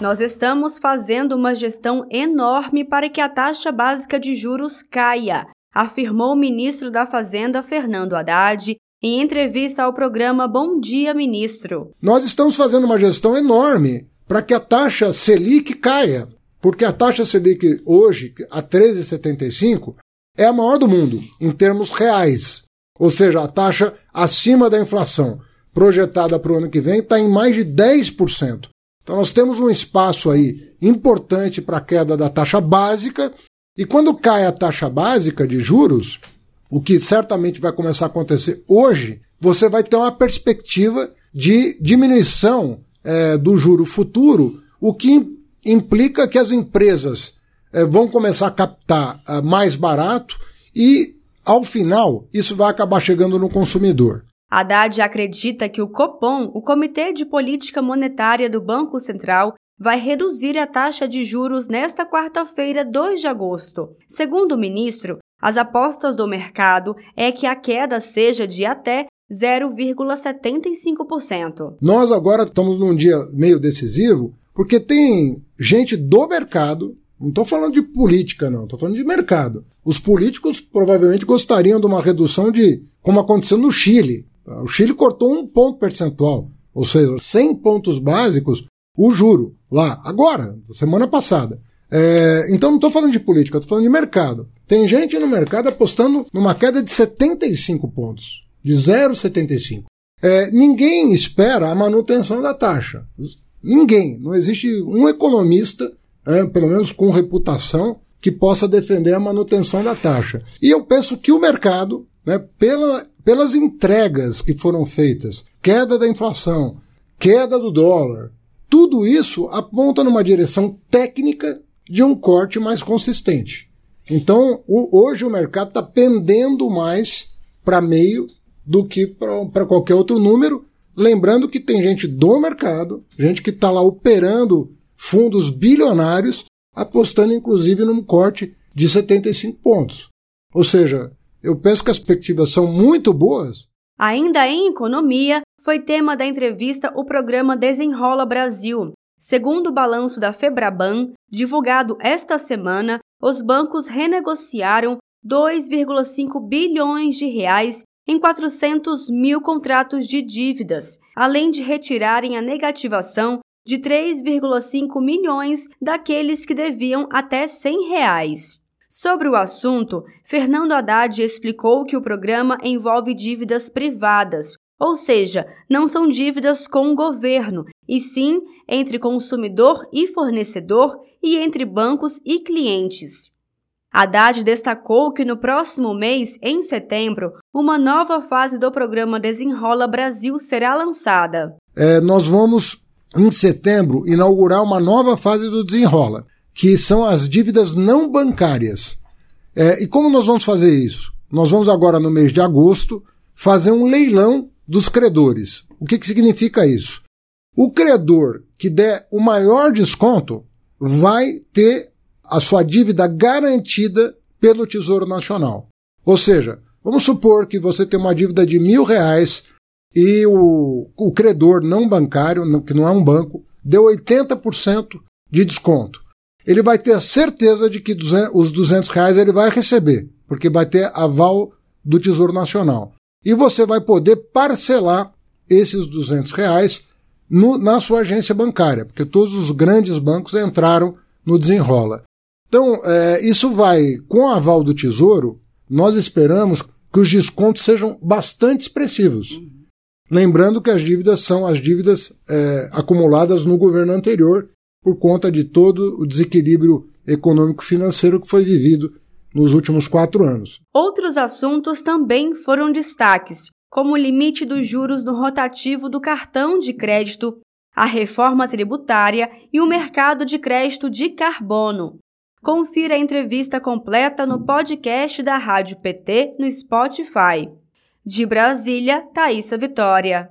Nós estamos fazendo uma gestão enorme para que a taxa básica de juros caia, afirmou o ministro da Fazenda, Fernando Haddad, em entrevista ao programa Bom Dia Ministro. Nós estamos fazendo uma gestão enorme para que a taxa Selic caia, porque a taxa Selic hoje, a 13,75, é a maior do mundo em termos reais. Ou seja, a taxa acima da inflação projetada para o ano que vem está em mais de 10%. Então nós temos um espaço aí importante para a queda da taxa básica, e quando cai a taxa básica de juros, o que certamente vai começar a acontecer hoje, você vai ter uma perspectiva de diminuição é, do juro futuro, o que implica que as empresas é, vão começar a captar é, mais barato e, ao final, isso vai acabar chegando no consumidor. Haddad acredita que o Copom, o Comitê de Política Monetária do Banco Central, vai reduzir a taxa de juros nesta quarta-feira, 2 de agosto. Segundo o ministro, as apostas do mercado é que a queda seja de até 0,75%. Nós agora estamos num dia meio decisivo, porque tem gente do mercado, não estou falando de política, não, estou falando de mercado. Os políticos provavelmente gostariam de uma redução de, como aconteceu no Chile. O Chile cortou um ponto percentual, ou seja, 100 pontos básicos, o juro, lá, agora, semana passada. É, então não estou falando de política, estou falando de mercado. Tem gente no mercado apostando numa queda de 75 pontos, de 0,75. É, ninguém espera a manutenção da taxa. Ninguém. Não existe um economista, é, pelo menos com reputação, que possa defender a manutenção da taxa. E eu penso que o mercado, né, pela, pelas entregas que foram feitas, queda da inflação, queda do dólar, tudo isso aponta numa direção técnica de um corte mais consistente. Então, o, hoje o mercado está pendendo mais para meio do que para qualquer outro número. Lembrando que tem gente do mercado, gente que está lá operando fundos bilionários, apostando inclusive num corte de 75 pontos. Ou seja, eu penso que as perspectivas são muito boas. Ainda em economia, foi tema da entrevista o programa Desenrola Brasil, Segundo o balanço da Febraban, divulgado esta semana, os bancos renegociaram 2,5 bilhões de reais em 400 mil contratos de dívidas, além de retirarem a negativação de 3,5 milhões daqueles que deviam até 100 reais. Sobre o assunto, Fernando Haddad explicou que o programa envolve dívidas privadas, ou seja, não são dívidas com o governo, e sim entre consumidor e fornecedor e entre bancos e clientes. Haddad destacou que no próximo mês, em setembro, uma nova fase do programa Desenrola Brasil será lançada. É, nós vamos, em setembro, inaugurar uma nova fase do Desenrola, que são as dívidas não bancárias. É, e como nós vamos fazer isso? Nós vamos agora, no mês de agosto, fazer um leilão dos credores. O que, que significa isso? O credor que der o maior desconto vai ter a sua dívida garantida pelo Tesouro Nacional. Ou seja, vamos supor que você tem uma dívida de mil reais e o, o credor não bancário, que não é um banco, deu 80% de desconto. Ele vai ter a certeza de que os 200 reais ele vai receber, porque vai ter aval do Tesouro Nacional e você vai poder parcelar esses 200 reais no, na sua agência bancária, porque todos os grandes bancos entraram no desenrola. Então, é, isso vai, com o aval do Tesouro, nós esperamos que os descontos sejam bastante expressivos. Uhum. Lembrando que as dívidas são as dívidas é, acumuladas no governo anterior por conta de todo o desequilíbrio econômico-financeiro que foi vivido nos últimos quatro anos. Outros assuntos também foram destaques, como o limite dos juros no rotativo do cartão de crédito, a reforma tributária e o mercado de crédito de carbono. Confira a entrevista completa no podcast da Rádio PT no Spotify. De Brasília, Thaisa Vitória.